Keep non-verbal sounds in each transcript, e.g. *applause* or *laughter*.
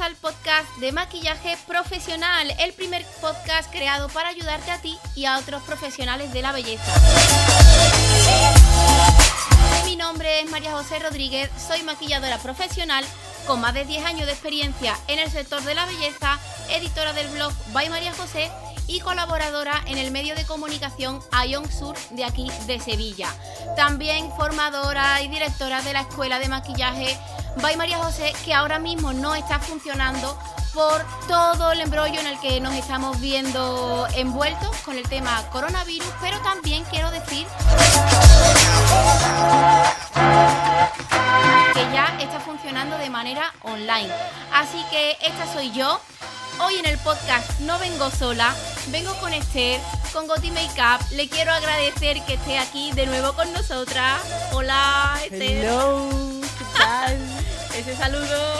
al podcast de maquillaje profesional, el primer podcast creado para ayudarte a ti y a otros profesionales de la belleza. Mi nombre es María José Rodríguez, soy maquilladora profesional con más de 10 años de experiencia en el sector de la belleza, editora del blog By María José y colaboradora en el medio de comunicación Ion Sur de aquí de Sevilla. También formadora y directora de la Escuela de Maquillaje By María José, que ahora mismo no está funcionando por todo el embrollo en el que nos estamos viendo envueltos con el tema coronavirus, pero también quiero decir que ya está funcionando de manera online. Así que esta soy yo. Hoy en el podcast no vengo sola, vengo con Esther, con Goti Makeup. Le quiero agradecer que esté aquí de nuevo con nosotras. Hola, Esther. Hello, ¿qué tal? *laughs* Ese saludo.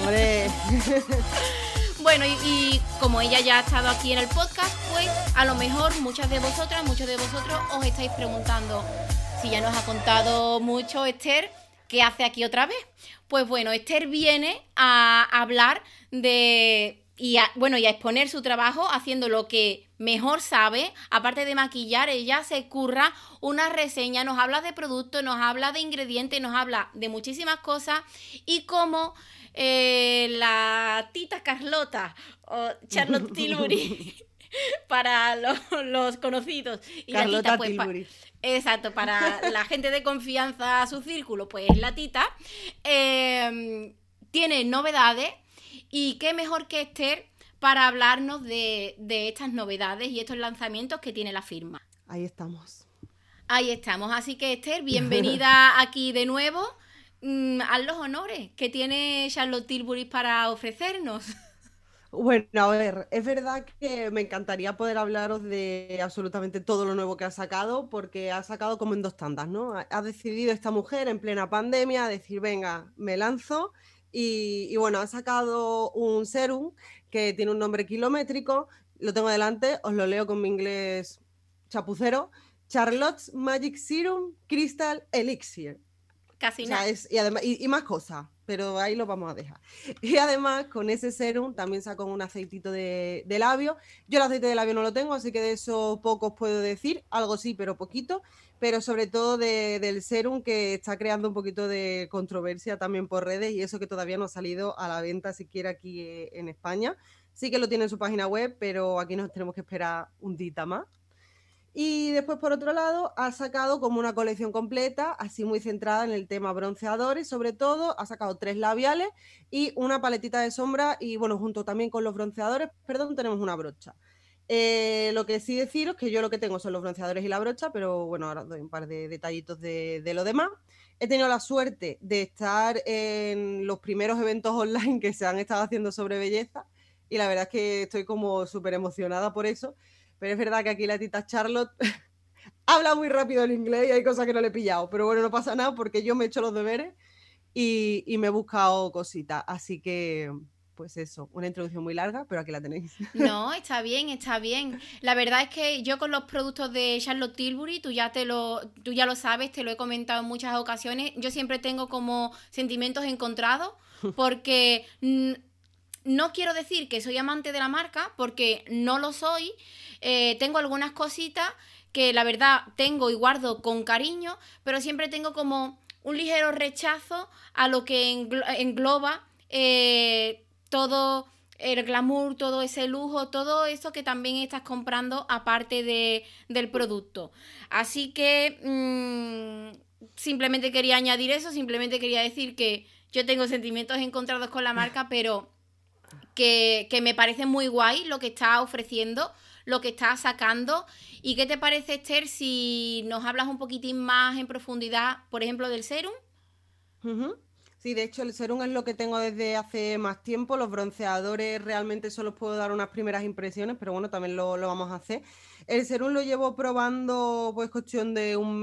Hombre, *laughs* Bueno, y, y como ella ya ha estado aquí en el podcast, pues a lo mejor muchas de vosotras, muchos de vosotros os estáis preguntando si ya nos ha contado mucho Esther, ¿qué hace aquí otra vez? Pues bueno, Esther viene a hablar de y a, bueno, y a exponer su trabajo haciendo lo que mejor sabe, aparte de maquillar, ella se curra una reseña, nos habla de productos, nos habla de ingredientes, nos habla de muchísimas cosas y cómo eh, la tita Carlota o Charlotte *laughs* Tilbury *laughs* para los, los conocidos y la tita pues Tilbury. Exacto, para *laughs* la gente de confianza a su círculo, pues la tita eh, tiene novedades y qué mejor que Esther para hablarnos de, de estas novedades y estos lanzamientos que tiene la firma. ahí estamos. Ahí estamos, así que Esther, *laughs* bienvenida aquí de nuevo. Mm, haz los honores que tiene Charlotte Tilbury para ofrecernos. Bueno, a ver, es verdad que me encantaría poder hablaros de absolutamente todo lo nuevo que ha sacado, porque ha sacado como en dos tandas, ¿no? Ha, ha decidido esta mujer en plena pandemia decir, venga, me lanzo. Y, y bueno, ha sacado un serum que tiene un nombre kilométrico, lo tengo delante, os lo leo con mi inglés chapucero. Charlotte's Magic Serum Crystal Elixir. Casi O sea, nada. es- y, además, y, y más cosas, pero ahí lo vamos a dejar. *laughs* Y además, con ese serum también saco un aceitito de, de labio. Yo el aceite de labio no lo tengo, así que de eso pocos puedo decir, algo sí, pero poquito. Pero sobre todo de- del serum que está creando un poquito de controversia también por redes y eso que todavía no ha salido a la venta siquiera aquí eh, en España. Sí que lo tiene en su página web, pero aquí nos tenemos que esperar un dita más. Y después, por otro lado, ha sacado como una colección completa, así muy centrada en el tema bronceadores, sobre todo, ha sacado tres labiales y una paletita de sombra y, bueno, junto también con los bronceadores, perdón, tenemos una brocha. Eh, lo que sí deciros que yo lo que tengo son los bronceadores y la brocha, pero bueno, ahora doy un par de detallitos de, de lo demás. He tenido la suerte de estar en los primeros eventos online que se han estado haciendo sobre belleza y la verdad es que estoy como súper emocionada por eso. Pero es verdad que aquí la tita Charlotte *laughs* habla muy rápido el inglés y hay cosas que no le he pillado. Pero bueno, no pasa nada porque yo me he hecho los deberes y me he buscado cositas. Así que, pues eso, una introducción muy larga, pero aquí la tenéis. No, *laughs* está bien, está bien. La verdad es que yo con los productos de Charlotte Tilbury, tú ya te lo, tú ya lo sabes, te lo he comentado en muchas ocasiones. Yo siempre tengo como sentimientos encontrados *laughs* porque no quiero decir que soy amante de la marca porque no lo soy. Eh, tengo algunas cositas que la verdad tengo y guardo con cariño, pero siempre tengo como un ligero rechazo a lo que englo- engloba eh, todo el glamour, todo ese lujo, todo eso que también estás comprando aparte de, del producto. Así que mm, simplemente quería añadir eso, simplemente quería decir que yo tengo sentimientos encontrados con la marca, pero que, que me parece muy guay lo que está ofreciendo, lo que está sacando. ¿Y qué te parece, Esther, si nos hablas un poquitín más en profundidad, por ejemplo, del serum? Ujú. Sí, de hecho el serum es lo que tengo desde hace más tiempo. Los bronceadores realmente solo puedo dar unas primeras impresiones, pero bueno, también lo, lo vamos a hacer. El serum lo llevo probando pues cuestión de un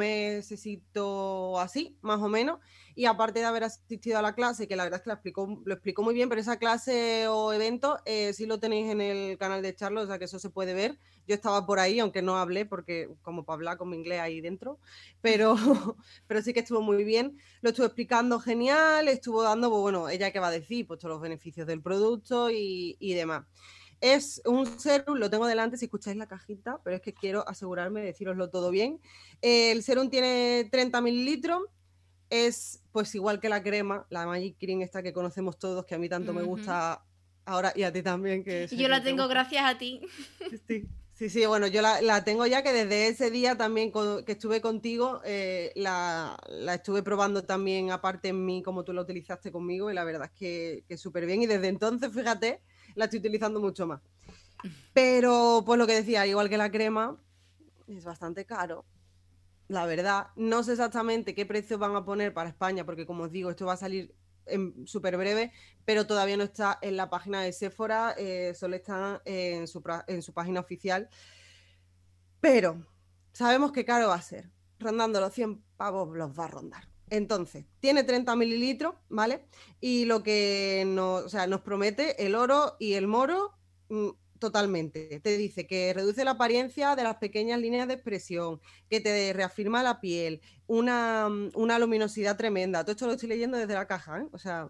o así, más o menos. Y aparte de haber asistido a la clase, que la verdad es que lo explicó, lo explicó muy bien, pero esa clase o evento eh, sí lo tenéis en el canal de Charlo, o sea que eso se puede ver. Yo estaba por ahí, aunque no hablé, porque como para hablar con mi inglés ahí dentro, pero, *laughs* pero sí que estuvo muy bien. Lo estuvo explicando genial, estuvo dando, pues, bueno, ella que va a decir, pues todos los beneficios del producto y, y demás. Es un serum, lo tengo delante si escucháis la cajita, pero es que quiero asegurarme de deciroslo todo bien. El serum tiene 30 mililitros, es pues igual que la crema, la Magic Cream esta que conocemos todos, que a mí tanto me gusta ahora y a ti también. Que yo la tengo gracias a ti. Sí, sí, bueno, yo la, tengo ya que desde ese día también que estuve contigo, eh, la, estuve probando también aparte en mí como tú la utilizaste conmigo y la verdad es que, que súper bien y desde entonces, fíjate, la estoy utilizando mucho más. *laughs* Pero, pues lo que decía, igual que la crema, es bastante caro. La verdad, no sé exactamente qué precio van a poner para España, porque como os digo, esto va a salir súper breve, pero todavía no está en la página de Sephora, eh, solo está en su, en página oficial. Pero sabemos que caro va a ser. Rondando los 100 pavos los va a rondar. Entonces, tiene 30 mililitros, ¿vale? Y lo que nos, nos promete el oro y el moro mm, totalmente. Te dice que reduce la apariencia de las pequeñas líneas de expresión, que te reafirma la piel, una, mm, una luminosidad tremenda. Todo esto lo estoy leyendo desde la caja, ¿eh? O sea,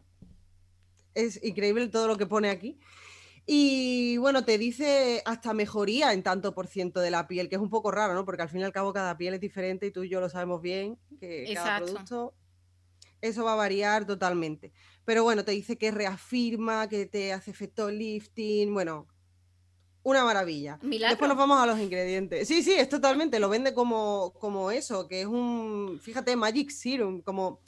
es increíble todo lo que pone aquí. Y bueno, te dice hasta mejoría en tanto por ciento de la piel, que es un poco raro, ¿no? Porque al fin y al cabo cada piel es diferente y tú y yo lo sabemos bien, que cada producto, eso va a variar totalmente. Pero bueno, te dice que reafirma, que te hace efecto lifting, bueno, una maravilla. Después nos vamos a los ingredientes. Sí, sí, es totalmente, lo vende como, como eso, que es un, fíjate, Magic Serum, como,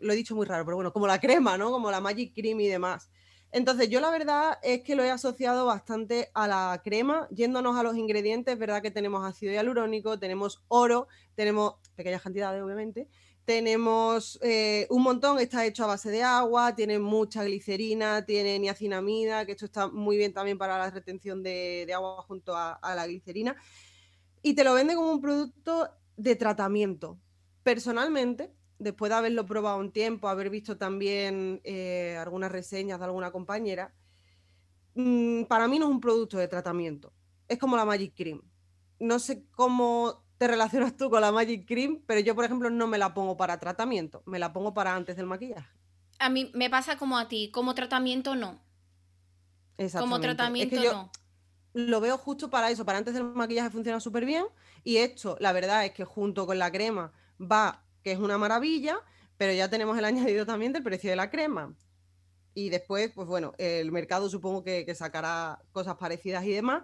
lo he dicho muy raro, pero bueno, como la crema, ¿no? Como la Magic Cream y demás. Entonces, yo la verdad es que lo he asociado bastante a la crema. Yéndonos a los ingredientes, verdad que tenemos ácido hialurónico, tenemos oro, tenemos pequeñas cantidades, obviamente. Tenemos eh, un montón, está hecho a base de agua, tiene mucha glicerina, tiene niacinamida, que esto está muy bien también para la retención de, agua junto a, la glicerina. Y te lo vende como un producto de tratamiento. Personalmente, después de haberlo probado un tiempo, haber visto también eh, algunas reseñas de alguna compañera, mm, para mí no es un producto de tratamiento. Es como la Magic Cream. No sé cómo te relacionas tú con la Magic Cream, pero yo, por ejemplo, no me la pongo para tratamiento, me la pongo para antes del maquillaje. A mí me pasa como a ti, como tratamiento no. Como tratamiento no. Lo veo justo para eso, para antes del maquillaje funciona súper bien y esto, la verdad es que junto con la crema va que es una maravilla, pero ya tenemos el *laughs* añadido también del precio de la crema. Y después, pues bueno, el mercado supongo que, sacará cosas parecidas y demás.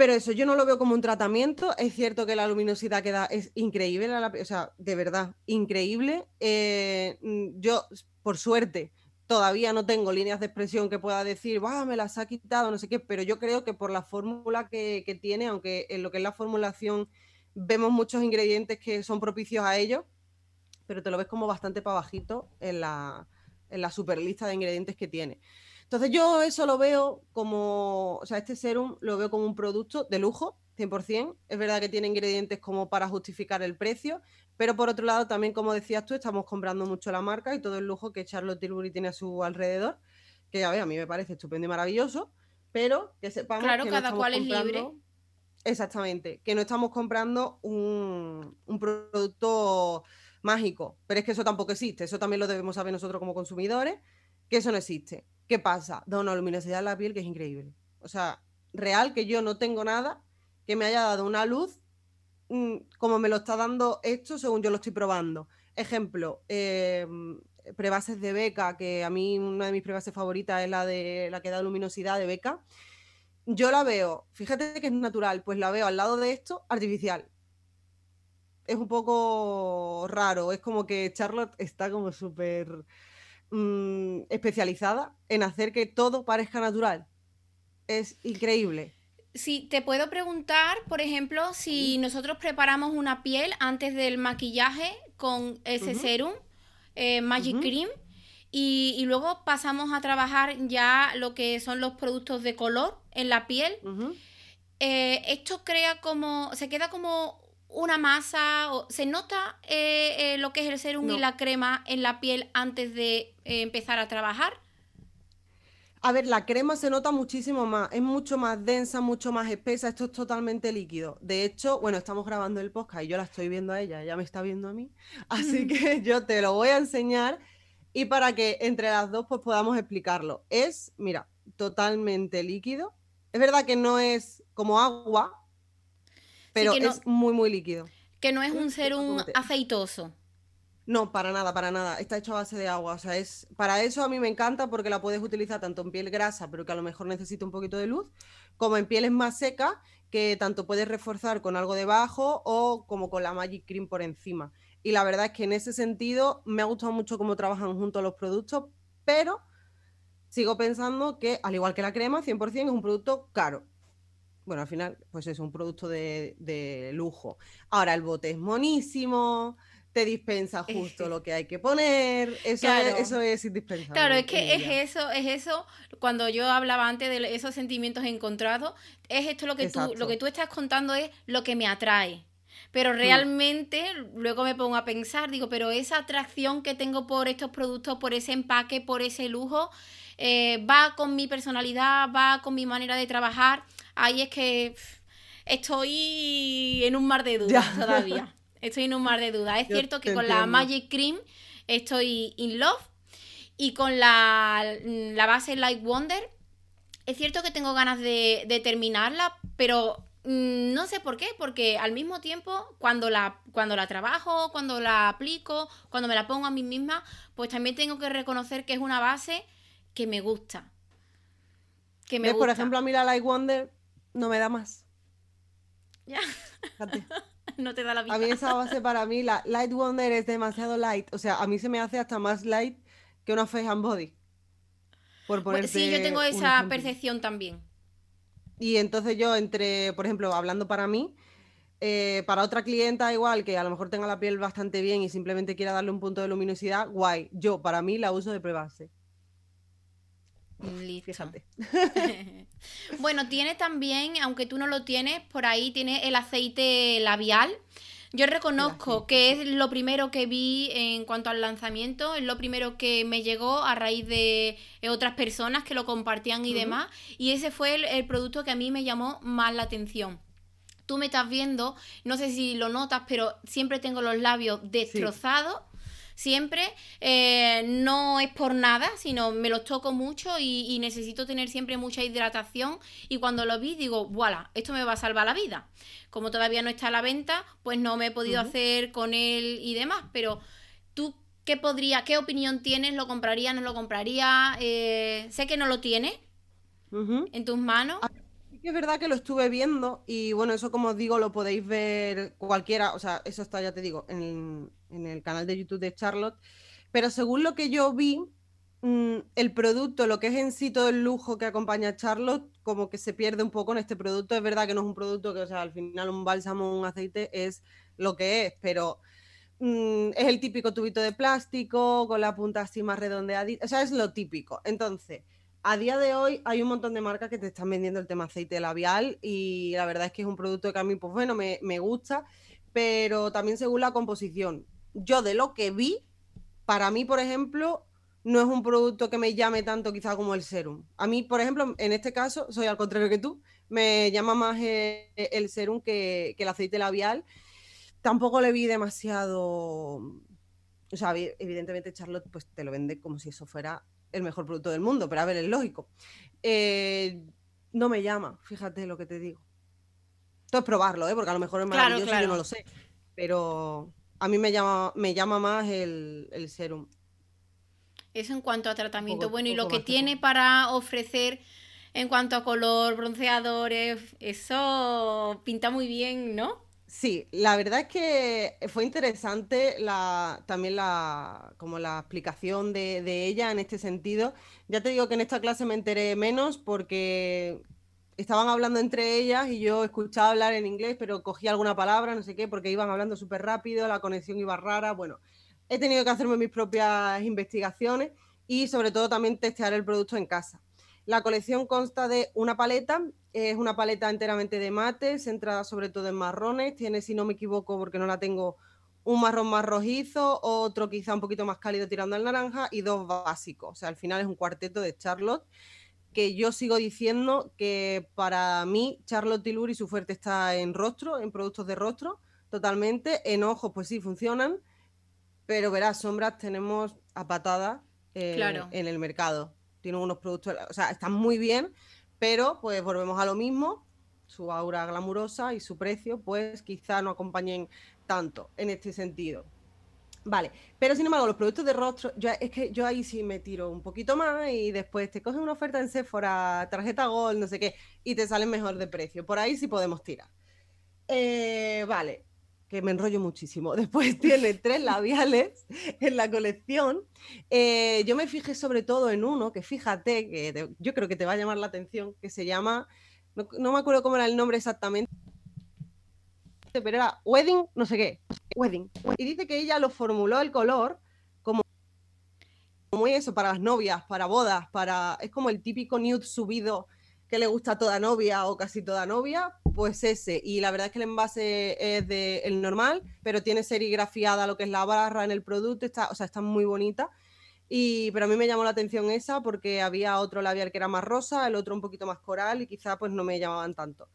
Pero eso yo no lo veo como un tratamiento. Es cierto que la luminosidad que da es increíble, o sea, de verdad, increíble. Eh, mm, yo, por suerte, todavía no tengo líneas de expresión que pueda decir, va, me las ha quitado, no sé qué, pero yo creo que por la fórmula que, que tiene, aunque en lo que es la formulación vemos muchos ingredientes que son propicios a ello, pero te lo ves como bastante para bajito en la, en la super lista de ingredientes que tiene. Entonces yo eso lo veo como, o sea, este serum lo veo como un producto de lujo, 100%. Es verdad que tiene ingredientes como para justificar el precio, pero por otro lado también, como decías tú, estamos comprando mucho la marca y todo el lujo que Charlotte Tilbury tiene a su alrededor, que ya ve, a mí me parece estupendo y maravilloso, pero que sepamos claro, que cada cual es libre Exactamente, que no estamos comprando un, producto mágico, pero es que eso tampoco existe, eso también lo debemos saber nosotros como consumidores, que eso no existe. ¿Qué pasa? Da una luminosidad en la piel que es increíble. O sea, real que yo no tengo nada que me haya dado una luz mm, como me lo está dando esto según yo lo estoy probando. Ejemplo, em, prebases de beca, que a mí una de mis prebases favoritas es la de la que da luminosidad de beca yo la veo, fíjate que es natural, pues la veo al lado de esto artificial. Es un poco raro, es como que Charlotte está como súper mm, especializada en hacer que todo parezca natural. Es increíble. Si te puedo preguntar, por ejemplo, si nosotros preparamos una piel antes del maquillaje con ese serum, eh, Magic Cream, y, luego pasamos a trabajar ya lo que son los productos de color en la piel. Eh, esto crea como, se queda como una masa? O, ¿Se nota eh, eh, lo que es el serum y la crema en la piel antes de eh, empezar a trabajar? A ver, la crema se nota muchísimo más, es mucho más densa, mucho más espesa, esto es totalmente líquido. De hecho, bueno, estamos grabando el podcast y yo la estoy viendo a ella, ella me está viendo a mí, así que *laughs* yo te lo voy a enseñar y para que entre las dos pues podamos explicarlo. Es, mira, totalmente líquido. Es verdad que no es como agua, pero es muy, muy líquido. Que no es un serum aceitoso. No, para nada, para nada. Está hecho a base de agua. O sea, es. Para eso a mí me encanta porque la puedes utilizar tanto en piel grasa, pero que a lo mejor necesita un poquito de luz, como en pieles más secas, que tanto puedes reforzar con algo debajo o como con la Magic Cream por encima. Y la verdad es que en ese sentido me ha gustado mucho cómo trabajan juntos los productos, pero sigo pensando que, al igual que la crema, 100% es un producto caro. Bueno, al final, pues es un producto de, de lujo. Ahora, el bote es monísimo, te dispensa justo lo que hay que poner. Eso, es, eso es indispensable. Claro, es que es eso, es eso, cuando yo hablaba antes de esos sentimientos encontrados, es esto lo que tú, lo que tú estás contando es lo que me atrae. Pero mm. realmente luego me pongo a pensar, digo, pero esa atracción que tengo por estos productos, por ese empaque, por ese lujo, eh, va con mi personalidad, va con mi manera de trabajar. Ahí es que estoy en un mar de dudas todavía. *laughs* Estoy en un mar de dudas. Es cierto que con la Magic Cream estoy in love. Y con la, la base Light Wonder, es cierto que tengo ganas de, terminarla, pero mm, no sé por qué, porque al mismo tiempo, cuando la, cuando la trabajo, cuando la aplico, cuando me la pongo a mí misma, pues también tengo que reconocer que es una base que me gusta. Que me Por ejemplo, a mí la Light Wonder no me da más. Ya. *laughs* no te da la vida. A mí esa base para mí, la Light Wonder es demasiado light. O sea, a mí se me hace hasta más light que una Face and Body. Por ponerte sí, yo tengo esa percepción también. Y entonces yo entre, por ejemplo, hablando para mí, eh, para otra clienta igual que a lo mejor tenga la piel bastante bien y simplemente quiera darle un punto de luminosidad, guay. Yo para mí la uso de prebase. *laughs* bueno, tiene también, aunque tú no lo tienes, por ahí tiene el aceite labial. Yo reconozco que es lo primero que vi en cuanto al lanzamiento, es lo primero que me llegó a raíz de otras personas que lo compartían y demás, y ese fue el, producto que a mí me llamó más la atención. Tú me estás viendo, no sé si lo notas, pero siempre tengo los labios destrozados siempre. Eh, no es por nada, sino me los toco mucho y, necesito tener siempre mucha hidratación. Y cuando lo vi, digo, voilà, esto me va a salvar la vida. Como todavía no está a la venta, pues no me he podido hacer con él y demás. Pero tú, ¿qué podría, qué opinión tienes? ¿Lo compraría, no lo compraría? Eh, sé que no lo tienes en tus manos. Ah, es verdad que lo estuve viendo y bueno, eso como os digo lo podéis ver cualquiera, o sea, eso está, ya te digo, en, el canal de YouTube de Charlotte, pero según lo que yo vi, mm, el producto, lo que es en sí todo el lujo que acompaña a Charlotte, como que se pierde un poco en este producto. Es verdad que no es un producto que, o sea, al final un bálsamo, un aceite es lo que es, pero mm, es el típico tubito de plástico con la punta así más redondeada, o sea, es lo típico. Entonces, a día de hoy hay un montón de marcas que te están vendiendo el tema aceite labial y la verdad es que es un producto que a mí, pues bueno, me, gusta, pero también según la composición. Yo de lo que vi, para mí, por ejemplo, no es un producto que me llame tanto quizá como el serum. A mí, por ejemplo, en este caso, soy al contrario que tú, me llama más eh, el, serum que, que, el aceite labial. Tampoco le vi demasiado... O sea, evidentemente Charlotte pues te lo vende como si eso fuera el mejor producto del mundo, pero a ver, es lógico. Eh, no me llama, fíjate lo que te digo. Entonces probarlo, ¿eh? porque a lo mejor es maravilloso, yo no lo sé. Pero a mí me llama, me llama más el, serum. Eso en cuanto a tratamiento. bueno, y lo que tiene para ofrecer en cuanto a color, bronceadores, eso pinta muy bien, ¿no? Sí, la verdad es que fue interesante la, también la, como la explicación de, ella en este sentido. Ya te digo que en esta clase me enteré menos porque estaban hablando entre ellas y yo escuchaba hablar en inglés, pero cogí alguna palabra, no sé qué, porque iban hablando súper rápido, la conexión iba rara. Bueno, he tenido que hacerme mis propias investigaciones y sobre todo también testear el producto en casa. La colección consta de una paleta, es una paleta enteramente de mate, centrada sobre todo en marrones, tiene, si no me equivoco, porque no la tengo, un marrón más rojizo, otro quizá un poquito más cálido tirando al naranja y dos básicos. O sea, al final es un cuarteto de Charlotte que yo sigo diciendo que para mí Charlotte Tilbury su fuerte está en rostro, en productos de rostro, totalmente. En ojos, pues sí, funcionan, pero verás, sombras tenemos a patada eh, en el mercado. Tienen unos productos, o sea, están muy bien, pero pues volvemos a lo mismo. Su aura glamurosa y su precio, pues quizá no acompañen tanto en este sentido. Vale, pero sin embargo, los productos de rostro, yo, es que yo ahí sí me tiro un poquito más y después te coges una oferta en Sephora, tarjeta Gold, no sé qué, y te salen mejor de precio. Por ahí sí podemos tirar. Eh, vale, que me enrollo muchísimo. *laughs* Después tiene tres labiales en la colección. Eh, yo me fijé sobre todo en uno, que fíjate, que yo creo que te va a llamar la atención, que se llama, no me acuerdo cómo era el nombre exactamente pero era wedding, no sé qué, wedding. Y dice que ella lo formuló el color como, como eso, para las novias, para bodas, para. Es como el típico nude subido que le gusta a toda novia o casi toda novia, pues ese. Y la verdad es que el envase es de el normal, pero tiene serigrafiada lo que es la barra en el producto, está, o sea, está muy bonita. Y, pero a mí me llamó la atención esa porque había otro labial que era más rosa, el otro un poquito más coral y quizá pues no me llamaban tanto.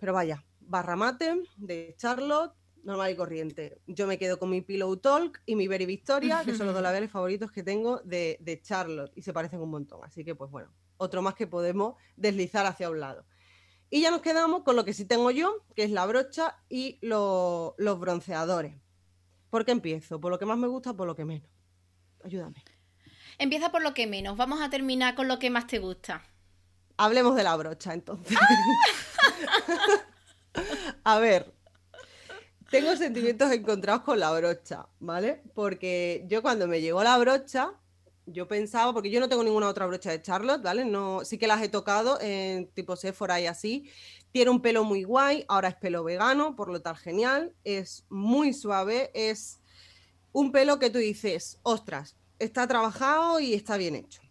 Pero vaya, barra mate de Charlotte, normal y corriente. Yo me quedo con mi Pillow Talk y mi Very Victoria, que son los dos *laughs* labiales favoritos que tengo de, Charlotte y se parecen un montón. Así que, pues bueno, otro más que podemos deslizar hacia un lado. Y ya nos quedamos con lo que sí tengo yo, que es la brocha y los bronceadores. ¿Por qué empiezo? ¿Por lo que más me gusta o por lo que menos? Ayúdame. Empieza por lo que menos. Vamos a terminar con lo que más te gusta. Hablemos de la brocha, entonces. *laughs* *laughs* A ver, tengo sentimientos encontrados con la brocha, ¿vale? Porque yo cuando me llegó la brocha, yo pensaba, porque yo no tengo ninguna otra brocha de Charlotte, ¿vale? No, sí que las he tocado en tipo Sephora y así. Tiene un pelo muy guay, ahora es pelo vegano, por lo tal genial. Es muy suave, es un pelo que tú dices, ostras, está trabajado y está bien hecho.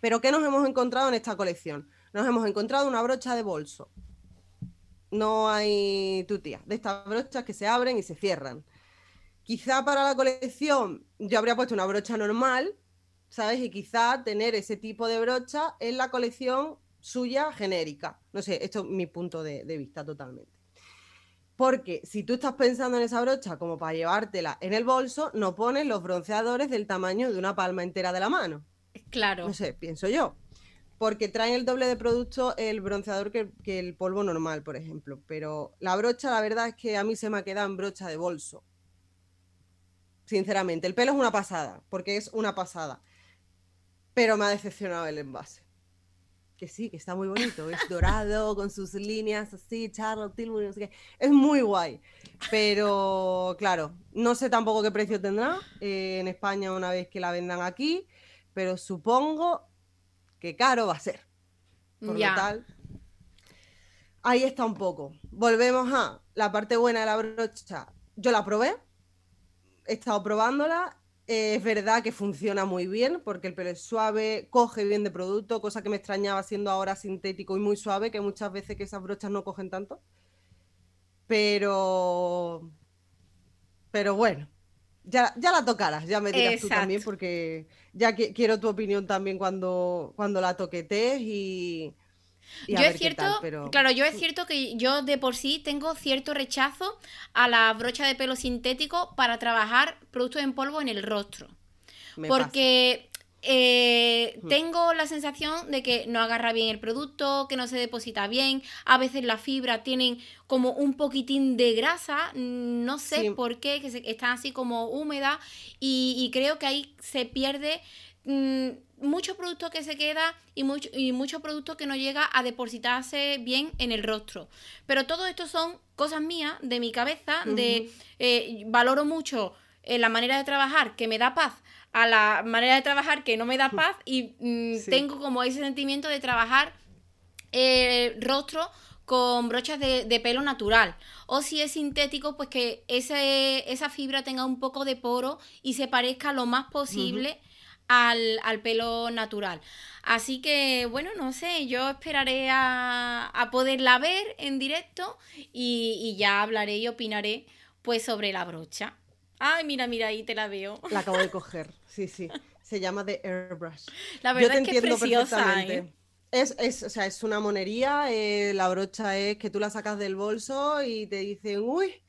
Pero ¿qué nos hemos encontrado en esta colección? Nos hemos encontrado una brocha de bolso, no hay tutía, de estas brochas que se abren y se cierran. Quizá para la colección yo habría puesto una brocha normal, ¿sabes? Y quizá tener ese tipo de brocha en la colección suya genérica. No sé, esto es mi punto de, vista totalmente. Porque si tú estás pensando en esa brocha como para llevártela en el bolso, no pones los bronceadores del tamaño de una palma entera de la mano. Claro. No sé, pienso yo porque traen el doble de producto el bronceador que, el polvo normal, por ejemplo. Pero la brocha, la verdad es que a mí se me ha quedado en brocha de bolso. Sinceramente, el pelo es una pasada, porque es una pasada. Pero me ha decepcionado el envase. Que sí, que está muy bonito. Es *laughs* dorado, con sus líneas así, Charlotte Tilbury, no sé qué. Es muy guay. Pero, claro, no sé tampoco qué precio tendrá eh, en España una vez que la vendan aquí. Pero supongo que caro va a ser. Por lo tal, ahí está un poco. Volvemos a la parte buena de la brocha. Yo la probé, he estado probándola. es verdad que funciona muy bien porque el pelo es suave, coge bien de producto, cosa que me extrañaba siendo ahora sintético y muy suave, que muchas veces que esas brochas no cogen tanto. Pero. Pero bueno, ya, la tocarás, ya me dirás tú también, porque ya quiero tu opinión también cuando, cuando la toquetes y. yo es cierto, claro, yo es cierto que yo de por sí tengo cierto rechazo a la brocha de pelo sintético para trabajar productos en polvo en el rostro. porque eh, hmm. tengo la sensación de que no agarra bien el producto, que no se deposita bien, a veces la fibra tienen como un poquitín de grasa, no sé por qué, que están así como húmedas y, creo que ahí se pierde mm, mucho producto que se queda y mucho, y mucho producto que no llega a depositarse bien en el rostro. Pero todo esto son cosas mías, de mi cabeza, de eh, valoro mucho eh, la manera de trabajar que me da paz a la manera de trabajar que no me da paz y mm, tengo como ese sentimiento de trabajar el eh, rostro con brochas de, pelo natural. O si es sintético, pues que ese, esa fibra tenga un poco de poro y se parezca lo más posible al, al, pelo natural. Así que, bueno, no sé, yo esperaré a, a poderla ver en directo y, y, ya hablaré y opinaré pues sobre la brocha. Ay, mira, mira, ahí te la veo. La acabo de *laughs* coger, sí, sí. Se llama The Airbrush. La verdad es que es preciosa, ¿eh? Es, es, o sea, es una monería, eh, la brocha es que tú la sacas del bolso y te dicen, uy,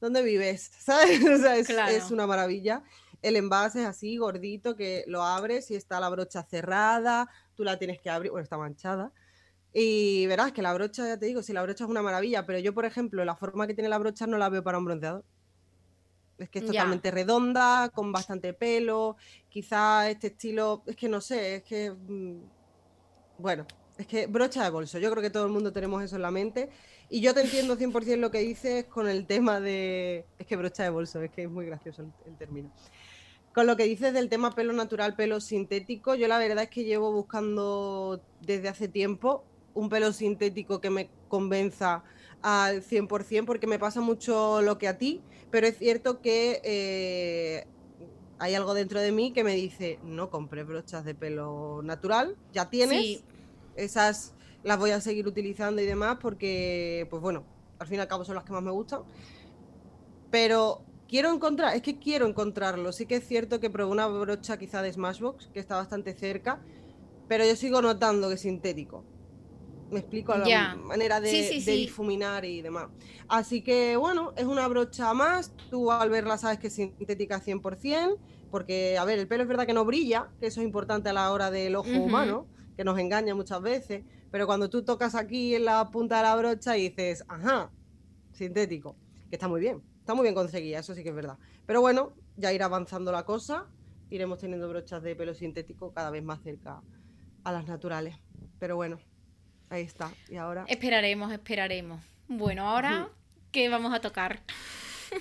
¿dónde vives? *laughs* ¿Sabes? O sea, es, es, una maravilla. El envase es así, gordito, que lo abres y está la brocha cerrada, tú la tienes que abrir, bueno, está manchada. Y verás que la brocha, ya te digo, si la brocha es una maravilla, pero yo, por ejemplo, la forma que tiene la brocha no la veo para un bronceador. Es que es totalmente redonda, con bastante pelo, quizá este estilo, es que no sé, es que... Mm, bueno, es que brocha de bolso, yo creo que todo el mundo tenemos eso en la mente. Y yo te entiendo 100% lo que dices con el tema de... Es que brocha de bolso, es que es muy gracioso el, término. Con lo que dices del tema pelo natural, pelo sintético, yo la verdad es que llevo buscando desde hace tiempo un pelo sintético que me convenza al 100% porque me pasa mucho lo que a ti, pero es cierto que eh, hay algo dentro de mí que me dice, no compre brochas de pelo natural, ya tienes, esas las voy a seguir utilizando y demás porque, pues bueno, al fin y al cabo son las que más me gustan. Pero quiero encontrar, es que quiero encontrarlo. Sí que es cierto que probé una brocha quizá de Smashbox, que está bastante cerca, pero yo sigo notando que es sintético. Me explico a la manera de, difuminar y demás. Así que bueno, es una brocha más. Tú al verla sabes que es sintética 100%, porque a ver, el pelo es verdad que no brilla, que eso es importante a la hora del ojo humano, que nos engaña muchas veces. Pero cuando tú tocas aquí en la punta de la brocha y dices, ajá, sintético, que está muy bien, está muy bien conseguida, eso sí que es verdad. Pero bueno, ya irá avanzando la cosa, iremos teniendo brochas de pelo sintético cada vez más cerca a las naturales. Pero bueno, Ahí está. Y ahora. Esperaremos, esperaremos. Bueno, ahora, ¿qué vamos a tocar?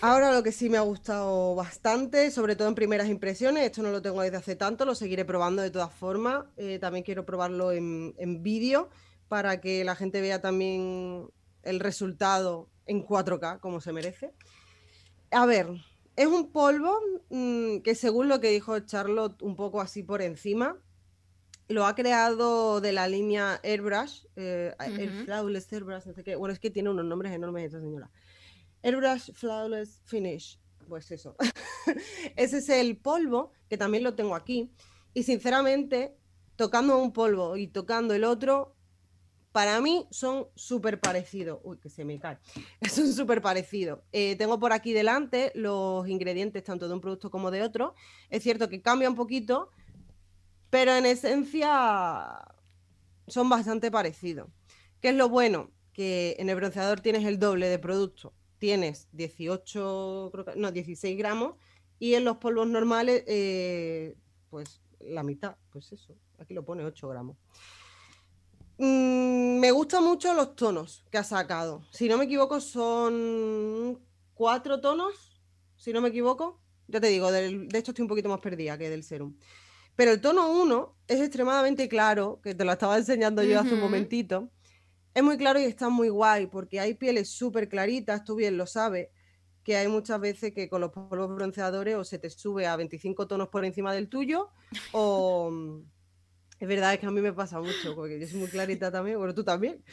Ahora lo que sí me ha gustado bastante, sobre todo en primeras impresiones, esto no lo tengo desde hace tanto, lo seguiré probando de todas formas. Eh, también quiero probarlo en, vídeo para que la gente vea también el resultado en 4K, como se merece. A ver, es un polvo mm, que según lo que dijo Charlotte, un poco así por encima, lo ha creado de la línea Airbrush, eh, Flawless Airbrush, no sé qué. Bueno, es que tiene unos nombres enormes esta señora. Airbrush Flawless Finish. Pues eso. *laughs* Ese es el polvo, que también lo tengo aquí. Y sinceramente, tocando un polvo y tocando el otro, para mí son súper parecidos. Uy, que se me cae. *laughs* Son súper parecidos. Eh, tengo por aquí delante los ingredientes tanto de un producto como de otro. Es cierto que cambia un poquito, pero en esencia son bastante parecidos. ¿Qué es lo bueno? Que en el bronceador tienes el doble de producto. Tienes 18, no, 16 gramos y en los polvos normales, eh, pues la mitad, pues eso, aquí lo pone 8 gramos. Mm, me gustan mucho los tonos que ha sacado. Si no me equivoco, son cuatro tonos, si no me equivoco. Ya te digo, de hecho estoy un poquito más perdida que del serum. Pero el tono 1 es extremadamente claro, que te lo estaba enseñando yo hace un momentito. Es muy claro y está muy guay, porque hay pieles súper claritas, tú bien lo sabes, que hay muchas veces que con los polvos bronceadores o se te sube a 25 tonos por encima del tuyo, o mm, es verdad es que a mí me pasa mucho, porque yo soy muy clarita también, bueno, tú también.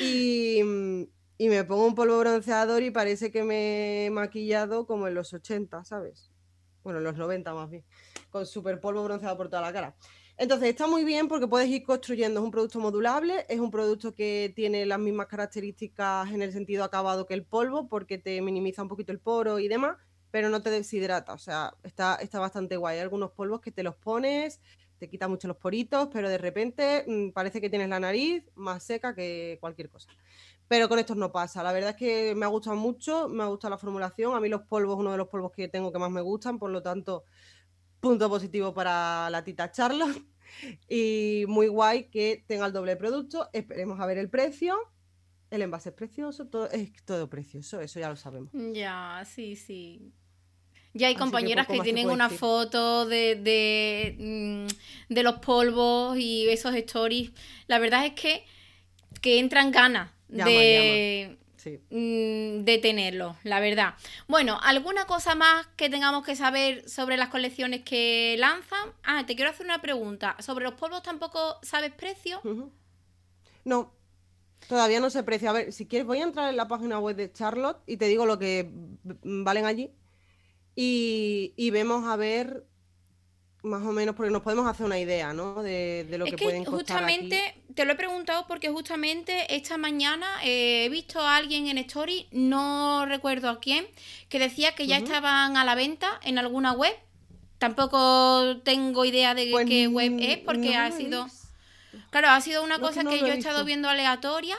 Y, mm, y me pongo un polvo bronceador y parece que me he maquillado como en los 80, ¿sabes? Bueno, en los 90 más bien con super polvo bronceado por toda la cara. Entonces está muy bien porque puedes ir construyendo, es un producto modulable, es un producto que tiene las mismas características en el sentido acabado que el polvo porque te minimiza un poquito el poro y demás, pero no te deshidrata, o sea, está, está bastante guay. Hay algunos polvos que te los pones, te quita mucho los poritos, pero de repente mm, parece que tienes la nariz más seca que cualquier cosa. Pero con estos no pasa. La verdad es que me ha gustado mucho, me ha gustado la formulación. A mí los polvos, uno de los polvos que tengo que más me gustan, por lo tanto, punto positivo para la tita Charlotte. *laughs* Y muy guay que tenga el doble producto. Esperemos a ver el precio. El envase es precioso, todo, es todo precioso, eso ya lo sabemos. Ya, sí, sí. Ya hay compañeras que, tienen una foto de, de, mm, de, los polvos y esos stories. La verdad es que, que entran ganas de, mm, de tenerlo, la verdad. Bueno, ¿alguna cosa más que tengamos que saber sobre las colecciones que lanzan? Ah, te quiero hacer una pregunta. ¿Sobre los polvos tampoco sabes precio? No, todavía no sé precio. A ver, si quieres voy a entrar en la página web de Charlotte y te digo lo que valen allí. Y, y vemos a ver más o menos, porque nos podemos hacer una idea, ¿no? De, lo que, pueden costar justamente, te lo he preguntado porque justamente esta mañana eh, he visto a alguien en Story, no recuerdo a quién, que decía que ya estaban a la venta en alguna web. Tampoco tengo idea de pues qué web es, porque ha sido... Claro, ha sido una cosa que, yo he estado viendo aleatoria.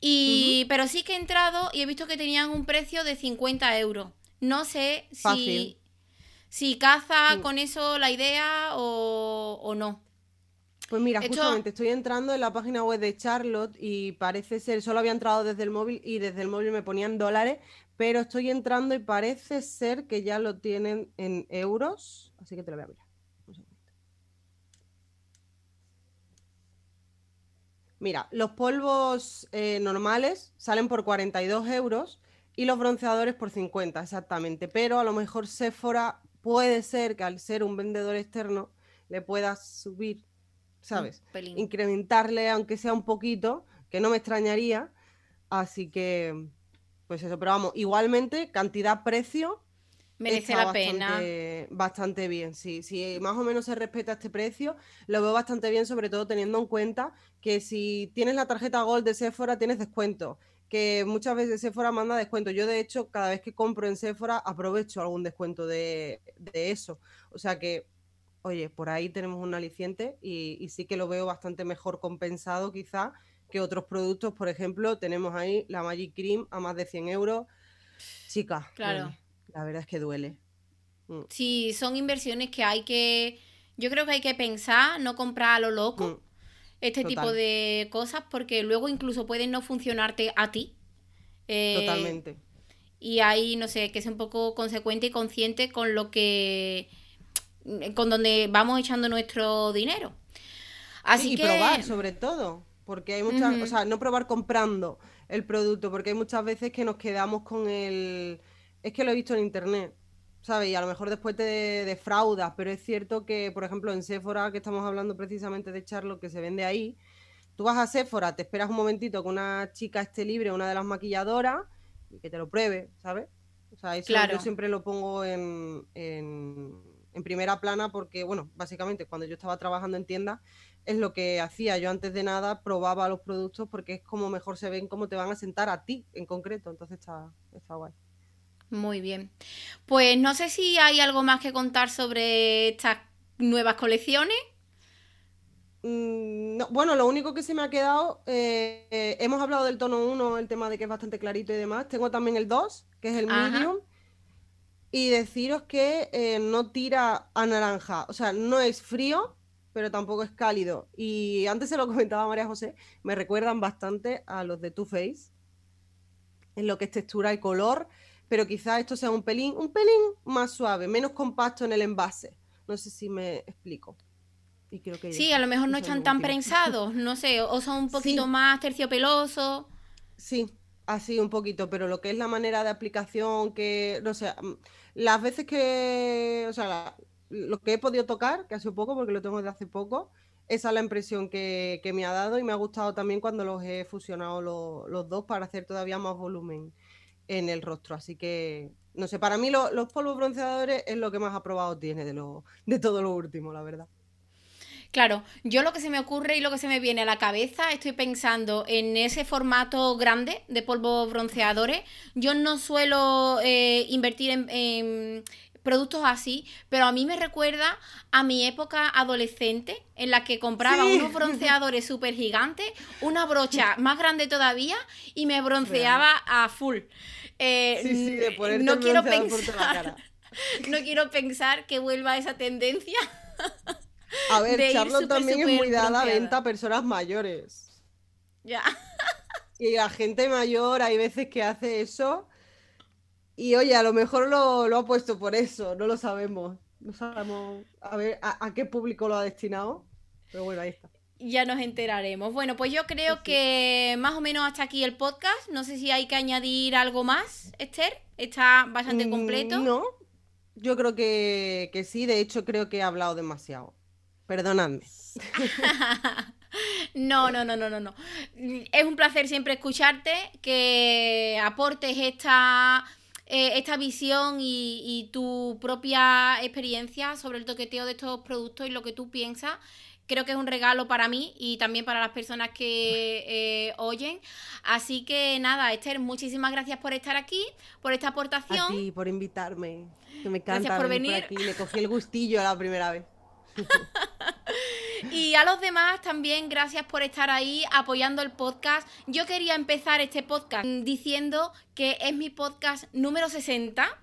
Y, Pero sí que he entrado y he visto que tenían un precio de 50 euros. No sé si si caza con eso la idea o, no. Pues mira, justamente estoy entrando en la página web de Charlotte y parece ser, solo había entrado desde el móvil y desde el móvil me ponían dólares, pero estoy entrando y parece ser que ya lo tienen en euros, así que te lo voy a mirar. Mira, los polvos eh, normales salen por 42 euros y los bronceadores por 50, exactamente. Pero a lo mejor Sephora puede ser que al ser un vendedor externo le puedas subir, ¿sabes? Incrementarle, aunque sea un poquito, que no me extrañaría. Así que, pues eso, pero vamos, igualmente, cantidad-precio. Merece la pena. Bastante bien, sí. Si más o menos se respeta este precio, lo veo bastante bien, sobre todo teniendo en cuenta que si tienes la tarjeta Gold de Sephora, tienes descuento que muchas veces Sephora manda descuento. Yo, de hecho, cada vez que compro en Sephora, aprovecho algún descuento de, eso. O sea que, oye, por ahí tenemos un aliciente y, sí que lo veo bastante mejor compensado, quizá, que otros productos. Por ejemplo, tenemos ahí la Magic Cream a más de 100 euros. Chica, claro. la verdad es que duele. Mm. Sí, son inversiones que hay que. Yo creo que hay que pensar, no comprar a lo loco. Mm este tipo de cosas porque luego incluso pueden no funcionarte a ti. Eh, Totalmente. Y ahí, no sé, que sea un poco consecuente y consciente con lo que. con donde vamos echando nuestro dinero. Así y probar, sobre todo. Porque hay muchas. O sea, no probar comprando el producto, porque hay muchas veces que nos quedamos con el. Es que lo he visto en internet. ¿Sabes? Y a lo mejor después te defraudas, pero es cierto que, por ejemplo, en Sephora, que estamos hablando precisamente de Charlo, que se vende ahí, tú vas a Sephora, te esperas un momentito que una chica esté libre, una de las maquilladoras, y que te lo pruebe, ¿sabes? O sea, eso yo siempre lo pongo en, en, en, primera plana porque, bueno, básicamente cuando yo estaba trabajando en tiendas, es lo que hacía. Yo antes de nada probaba los productos porque es como mejor se ven, cómo te van a sentar a ti en concreto. Entonces está, está guay. Muy bien. Pues no sé si hay algo más que contar sobre estas nuevas colecciones. Mm, bueno, lo único que se me ha quedado, eh, eh, hemos hablado del tono 1, el tema de que es bastante clarito y demás. Tengo también el 2, que es el medium. Y deciros que eh, no tira a naranja. O sea, no es frío, pero tampoco es cálido. Y antes se lo *laughs* comentaba María José, me recuerdan bastante a los de Too Faced. En lo que es textura y color pero quizás esto sea un pelín, un pelín más suave, menos compacto en el envase. No sé si me explico. Y creo que sí, a lo mejor no están tan prensados, no sé, o son un *laughs* poquito más terciopelosos. Sí, así un poquito, pero lo que es la manera de aplicación, que, no sé, mm, las veces que, o sea, lo que he podido tocar, que hace poco, porque lo tengo desde hace poco, esa es la impresión que, me ha dado y me ha gustado también cuando los he fusionado los dos para hacer todavía más volumen en el rostro. Así que, no sé, para mí los polvos bronceadores es lo que más aprobado tiene de, lo, de todo lo último, la verdad. Claro, yo lo que se me ocurre y lo que se me viene a la cabeza, estoy pensando en ese formato grande de polvos bronceadores. Yo no suelo eh, invertir en, productos así, pero a mí me recuerda a mi época adolescente en la que compraba unos bronceadores súper gigantes, una brocha *laughs* más grande todavía y me bronceaba a full. Eh, no quiero pensar, *laughs* no quiero pensar que vuelva esa tendencia. A ver, Charlotte también es muy dada a venta a personas mayores. Ya. Y la gente mayor hay veces que hace eso y oye, a lo mejor lo, ha puesto por eso, no lo sabemos. No sabemos a ver a, qué público lo ha destinado. Pero bueno, ahí está. Ya nos enteraremos. Bueno, pues yo creo que más o menos hasta aquí el podcast. No sé si hay que añadir algo más, Esther. Está bastante mm, completo. No, yo creo que, que sí. De hecho, creo que he hablado demasiado. Perdonadme. *laughs* No, no, no, no, no, no. Es un placer siempre escucharte, que aportes esta, eh, esta visión y, tu propia experiencia sobre el toqueteo de estos productos y lo que tú piensas. Creo que es un regalo para mí y también para las personas que eh, oyen. Así que nada, Esther, muchísimas gracias por estar aquí, por esta aportación. A ti, por invitarme. Que me encanta por venir. Por aquí. Me cogí el gustillo la primera vez. *laughs* *laughs* y a los demás también, gracias por estar ahí apoyando el podcast. Yo quería empezar este podcast diciendo que es mi podcast número 60.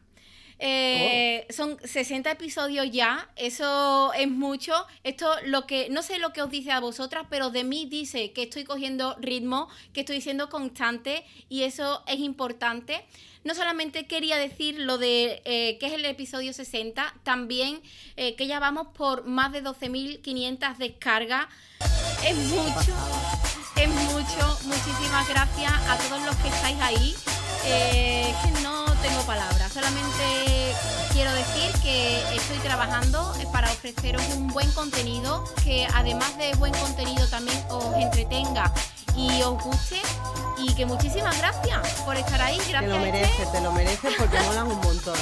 Eh, son 60 episodios ya, eso es mucho. Esto lo que no sé lo que os dice a vosotras, pero de mí dice que estoy cogiendo ritmo, que estoy siendo constante y eso es importante. No solamente quería decir lo de eh, que es el episodio 60, también eh, que ya vamos por más de 12.500 descargas. Es mucho, es mucho. Muchísimas gracias a todos los que estáis ahí. Eh, no tengo palabras, solamente quiero decir que estoy trabajando para ofreceros un buen contenido, que además de buen contenido también os entretenga y os guste y que muchísimas gracias por estar ahí. Gracias te lo mereces, te lo mereces porque *laughs* molan un montón.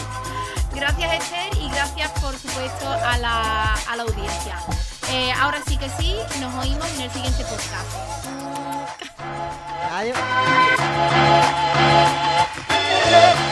Gracias Esther y gracias por supuesto a la, a la audiencia. Eh, ahora sí que sí, nos oímos en el siguiente podcast. *laughs*